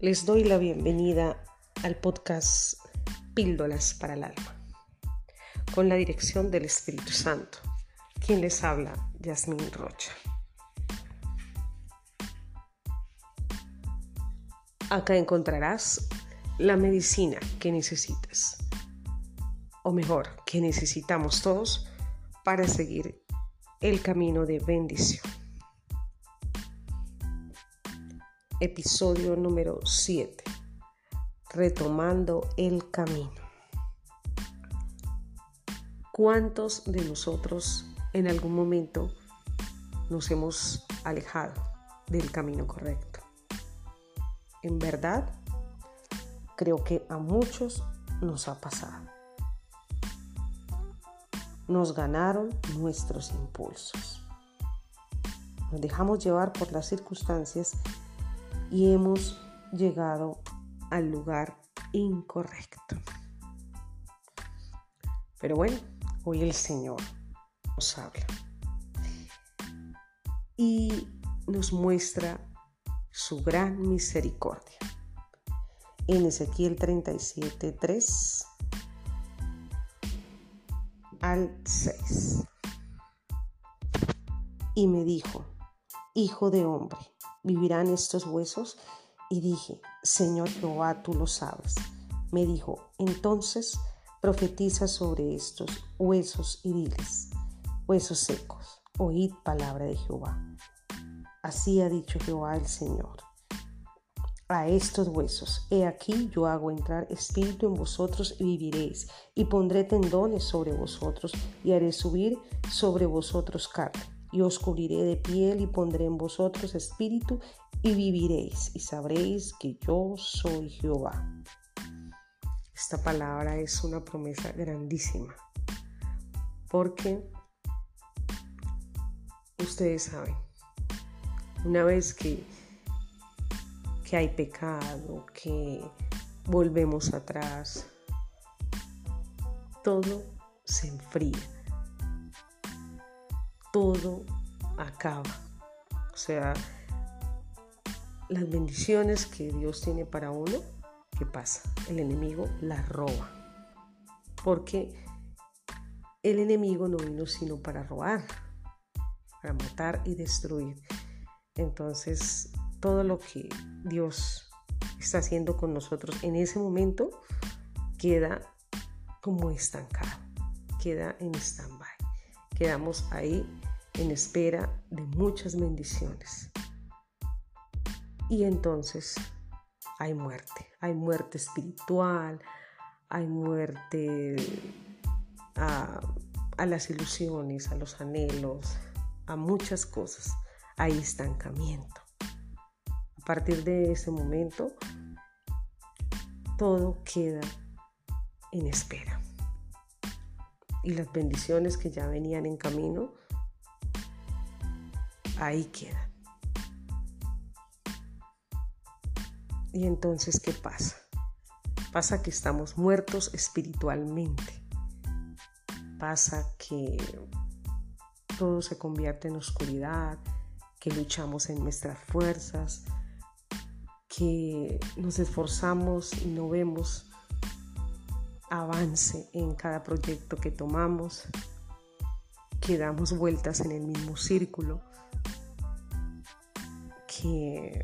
Les doy la bienvenida al podcast Píldoras para el Alma, con la dirección del Espíritu Santo. Quien les habla, Yasmín Rocha. Acá encontrarás la medicina que necesitas, o mejor, que necesitamos todos para seguir el camino de bendición. Episodio número 7, retomando el camino. ¿Cuántos de nosotros en algún momento nos hemos alejado del camino correcto? En verdad, creo que a muchos nos ha pasado. Nos ganaron nuestros impulsos. Nos dejamos llevar por las circunstancias y hemos llegado al lugar incorrecto. Pero bueno, hoy el Señor nos habla y nos muestra su gran misericordia. En Ezequiel 37, 3 al 6. Y me dijo, Hijo de hombre, ¿vivirán estos huesos? Y dije, Señor Jehová, tú lo sabes. Me dijo, entonces profetiza sobre estos huesos y diles, huesos secos, oíd palabra de Jehová. Así ha dicho Jehová el Señor. A estos huesos, he aquí yo hago entrar espíritu en vosotros y viviréis, y pondré tendones sobre vosotros, y haré subir sobre vosotros carne y os cubriré de piel y pondré en vosotros espíritu y viviréis y sabréis que yo soy Jehová. Esta palabra es una promesa grandísima porque ustedes saben, una vez que, que hay pecado, que volvemos atrás, todo se enfría todo acaba. O sea, las bendiciones que Dios tiene para uno, ¿qué pasa? El enemigo las roba. Porque el enemigo no vino sino para robar, para matar y destruir. Entonces, todo lo que Dios está haciendo con nosotros en ese momento queda como estancado, queda en stand-by. Quedamos ahí en espera de muchas bendiciones. Y entonces hay muerte, hay muerte espiritual, hay muerte a, las ilusiones, a los anhelos, a muchas cosas. Hay estancamiento. A partir de ese momento, todo queda en espera. Y las bendiciones que ya venían en camino ahí queda. Y entonces, ¿qué pasa? Pasa que estamos muertos espiritualmente. Pasa que todo se convierte en oscuridad, que luchamos en nuestras fuerzas, que nos esforzamos y no vemos avance en cada proyecto que tomamos, que damos vueltas en el mismo círculo que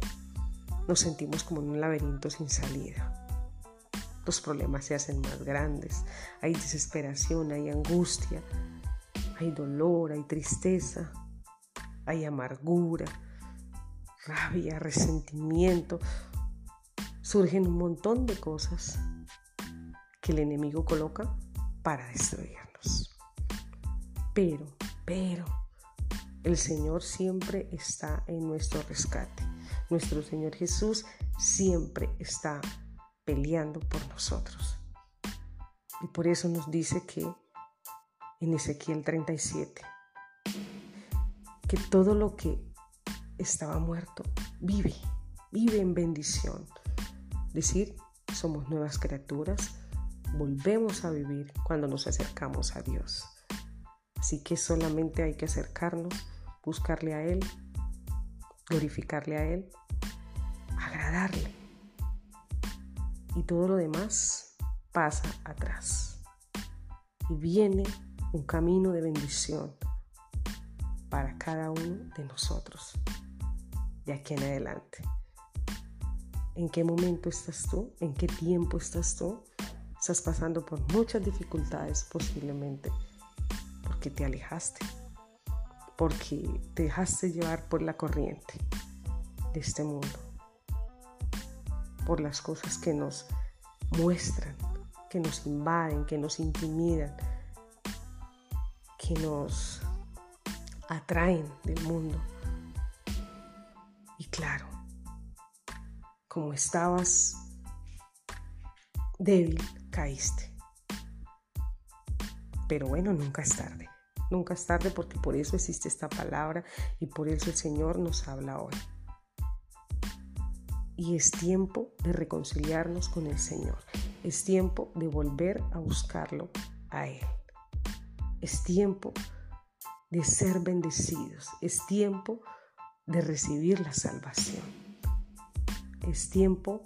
nos sentimos como en un laberinto sin salida. Los problemas se hacen más grandes, hay desesperación, hay angustia, hay dolor, hay tristeza, hay amargura, rabia, resentimiento. Surgen un montón de cosas que el enemigo coloca para destruirnos. Pero, pero, el Señor siempre está en nuestro rescate. Nuestro Señor Jesús siempre está peleando por nosotros. Y por eso nos dice que en Ezequiel 37, que todo lo que estaba muerto vive, vive en bendición. Decir, somos nuevas criaturas, volvemos a vivir cuando nos acercamos a Dios. Así que solamente hay que acercarnos buscarle a Él, glorificarle a Él, agradarle y todo lo demás pasa atrás. Y viene un camino de bendición para cada uno de nosotros de aquí en adelante. ¿En qué momento estás tú? ¿En qué tiempo estás tú? Estás pasando por muchas dificultades posiblemente porque te alejaste, porque te dejaste llevar por la corriente de este mundo, por las cosas que nos muestran, que nos invaden, que nos intimidan, que nos atraen del mundo. Y claro, como estabas débil, caíste. Pero bueno, nunca es tarde. Nunca es tarde porque por eso existe esta palabra y por eso el Señor nos habla hoy. Y es tiempo de reconciliarnos con el Señor. Es tiempo de volver a buscarlo a Él. Es tiempo de ser bendecidos. Es tiempo de recibir la salvación es tiempo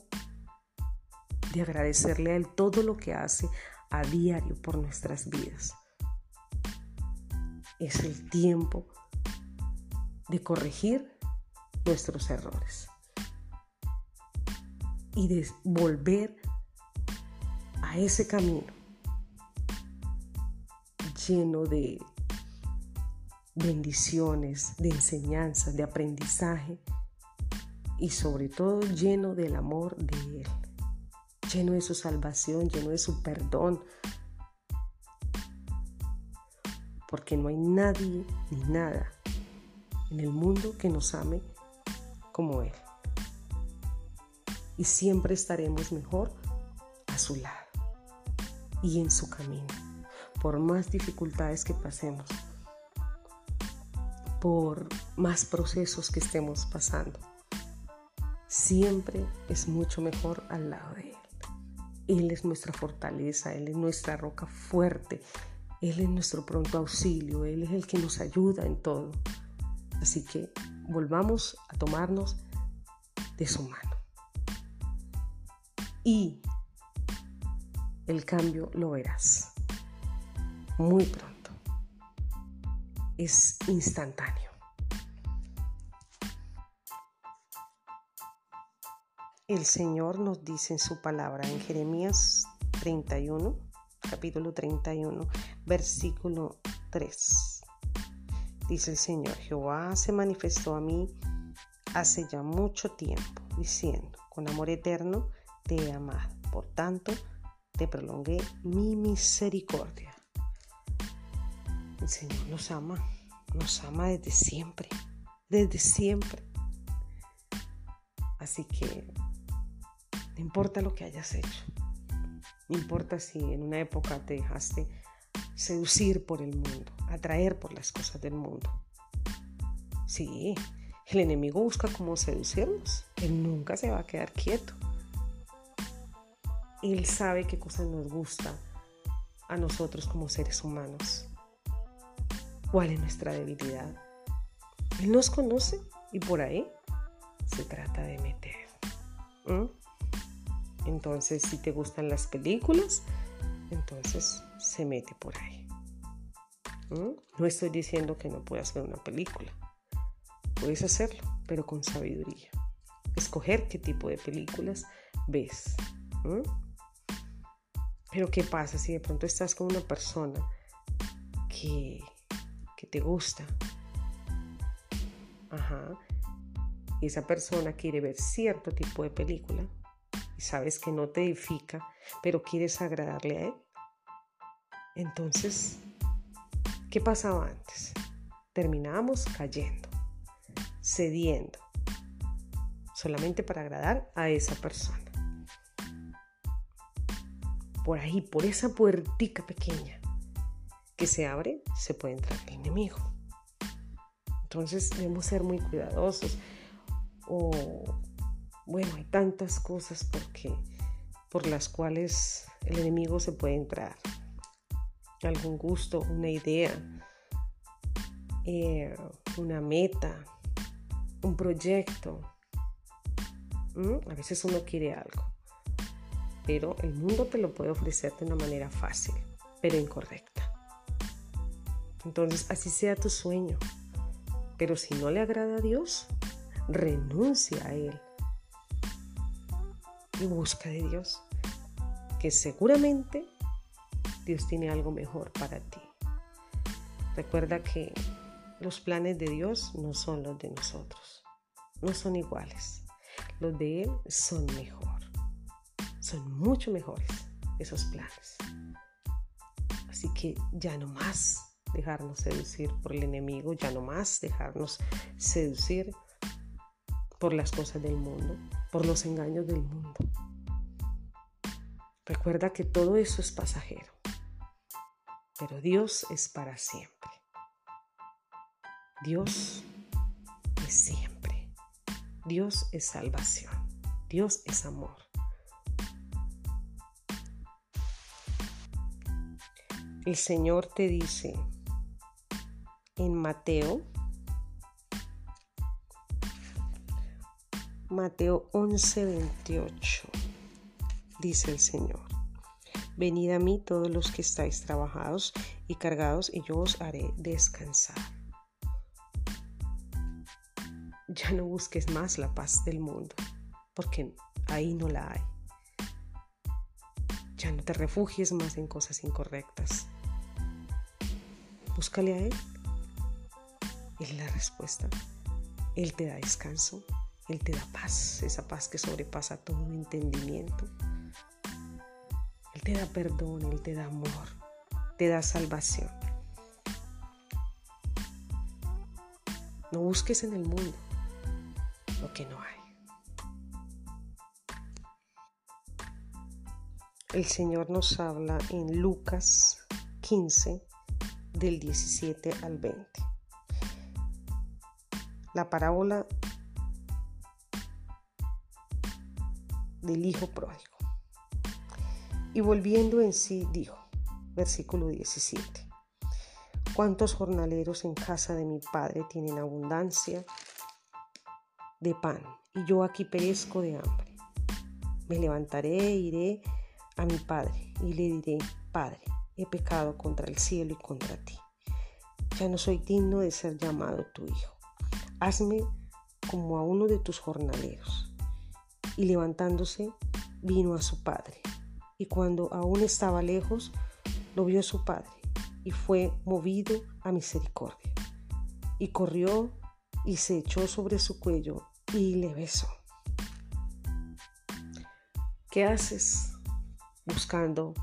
de agradecerle a Él todo lo que hace a diario por nuestras vidas. Es el tiempo de corregir nuestros errores y de volver a ese camino lleno de bendiciones, de enseñanzas, de aprendizaje y sobre todo lleno del amor de Él, lleno de su salvación, lleno de su perdón. Porque no hay nadie ni nada en el mundo que nos ame como Él. Y siempre estaremos mejor a su lado y en su camino, por más dificultades que pasemos, por más procesos que estemos pasando siempre es mucho mejor al lado de Él. Él es nuestra fortaleza, Él es nuestra roca fuerte, Él es nuestro pronto auxilio, Él es el que nos ayuda en todo. Así que volvamos a tomarnos de su mano. Y el cambio lo verás muy pronto. Es instantáneo. El Señor nos dice en su palabra en Jeremías 31, capítulo 31, versículo 3. Dice el Señor, Jehová se manifestó a mí hace ya mucho tiempo, diciendo, con amor eterno te he amado, por tanto te prolongué mi misericordia. El Señor nos ama, nos ama desde siempre, desde siempre. Así que no importa lo que hayas hecho. No importa si en una época te dejaste seducir por el mundo, atraer por las cosas del mundo. Sí, el enemigo busca cómo seducirnos. Él nunca se va a quedar quieto. Él sabe qué cosas nos gusta a nosotros como seres humanos. ¿Cuál es nuestra debilidad? Él nos conoce y por ahí se trata de meter. Entonces, si te gustan las películas, entonces se mete por ahí. ¿Mm? No estoy diciendo que no puedas ver una película. Puedes hacerlo, pero con sabiduría. Escoger qué tipo de películas ves. ¿Mm? Pero ¿qué pasa si de pronto estás con una persona que, que te gusta? Ajá. Y esa persona quiere ver cierto tipo de película sabes que no te edifica, pero quieres agradarle a Él. Entonces, ¿qué pasaba antes? Terminábamos cayendo, cediendo, solamente para agradar a esa persona. Por ahí, por esa puertica pequeña que se abre, se puede entrar el enemigo. Entonces debemos ser muy cuidadosos o bueno, hay tantas cosas porque, por las cuales el enemigo se puede entrar. Algún gusto, una idea, eh, una meta, un proyecto. A veces uno quiere algo, pero el mundo te lo puede ofrecer de una manera fácil, pero incorrecta. Entonces, así sea tu sueño, pero si no le agrada a Dios, renuncia a Él y busca de Dios, que seguramente Dios tiene algo mejor para ti. Recuerda que los planes de Dios no son los de nosotros, no son iguales. Los de Él son mejor, son mucho mejores esos planes. Así que ya no más dejarnos seducir por el enemigo, ya no más dejarnos seducir por las cosas del mundo, por los engaños del mundo. Recuerda que todo eso es pasajero, pero Dios es para siempre. Dios es siempre. Dios es salvación. Dios es amor. El Señor te dice en Mateo Mateo 11, 28. Dice el Señor. Venid a mí todos los que estáis trabajados y cargados y yo os haré descansar. Ya no busques más la paz del mundo, porque ahí no la hay. Ya no te refugies más en cosas incorrectas. Búscale a Él. Él es la respuesta. Él te da descanso. Él te da paz, esa paz que sobrepasa todo entendimiento. Él te da perdón, Él te da amor, te da salvación. No busques en el mundo lo que no hay. El Señor nos habla en Lucas 15 del 17 al 20. La parábola del hijo pródigo. Y volviendo en sí, dijo, versículo 17, ¿cuántos jornaleros en casa de mi padre tienen abundancia de pan y yo aquí perezco de hambre? Me levantaré e iré a mi padre y le diré, Padre, he pecado contra el cielo y contra ti. Ya no soy digno de ser llamado tu hijo. Hazme como a uno de tus jornaleros y levantándose vino a su padre. Y cuando aún estaba lejos, lo vio su padre y fue movido a misericordia. Y corrió y se echó sobre su cuello y le besó. ¿Qué haces buscando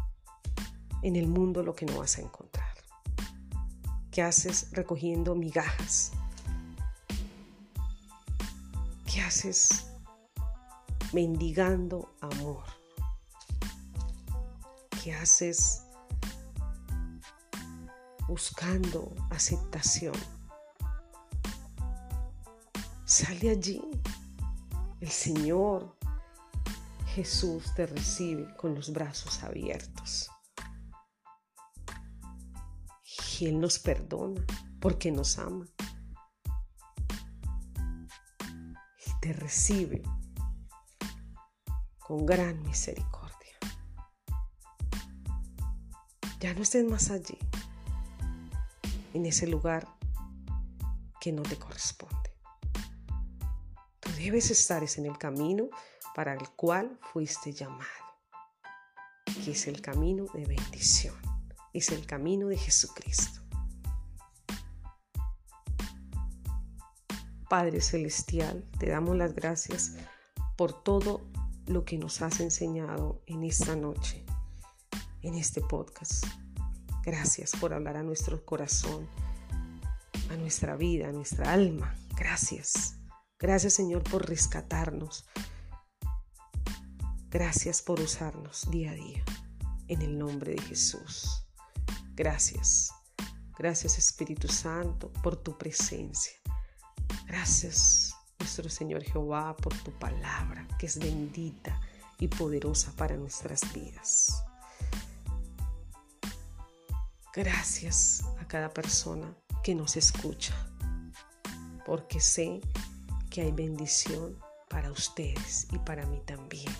en el mundo lo que no vas a encontrar? ¿Qué haces recogiendo migajas? ¿Qué haces mendigando amor? ¿Qué haces buscando aceptación? Sale allí. El Señor Jesús te recibe con los brazos abiertos. Y Él nos perdona porque nos ama. Y te recibe con gran misericordia. Ya no estés más allí, en ese lugar que no te corresponde. Tú debes estar en el camino para el cual fuiste llamado, que es el camino de bendición, es el camino de Jesucristo. Padre Celestial, te damos las gracias por todo lo que nos has enseñado en esta noche, en este podcast. Gracias por hablar a nuestro corazón, a nuestra vida, a nuestra alma. Gracias. Gracias Señor por rescatarnos. Gracias por usarnos día a día. En el nombre de Jesús. Gracias. Gracias Espíritu Santo por tu presencia. Gracias nuestro Señor Jehová, por tu palabra, que es bendita y poderosa para nuestras vidas. Gracias a cada persona que nos escucha, porque sé que hay bendición para ustedes y para mí también.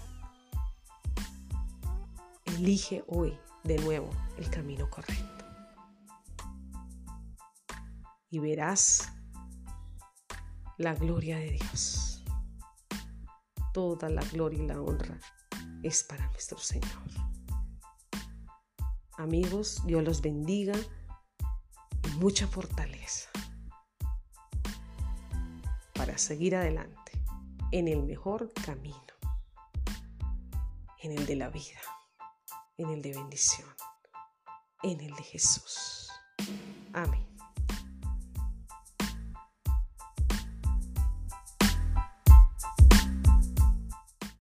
Elige hoy de nuevo el camino correcto. Y verás la gloria de Dios. Toda la gloria y la honra es para nuestro Señor. Amigos, Dios los bendiga y mucha fortaleza para seguir adelante en el mejor camino, en el de la vida, en el de bendición, en el de Jesús. Amén.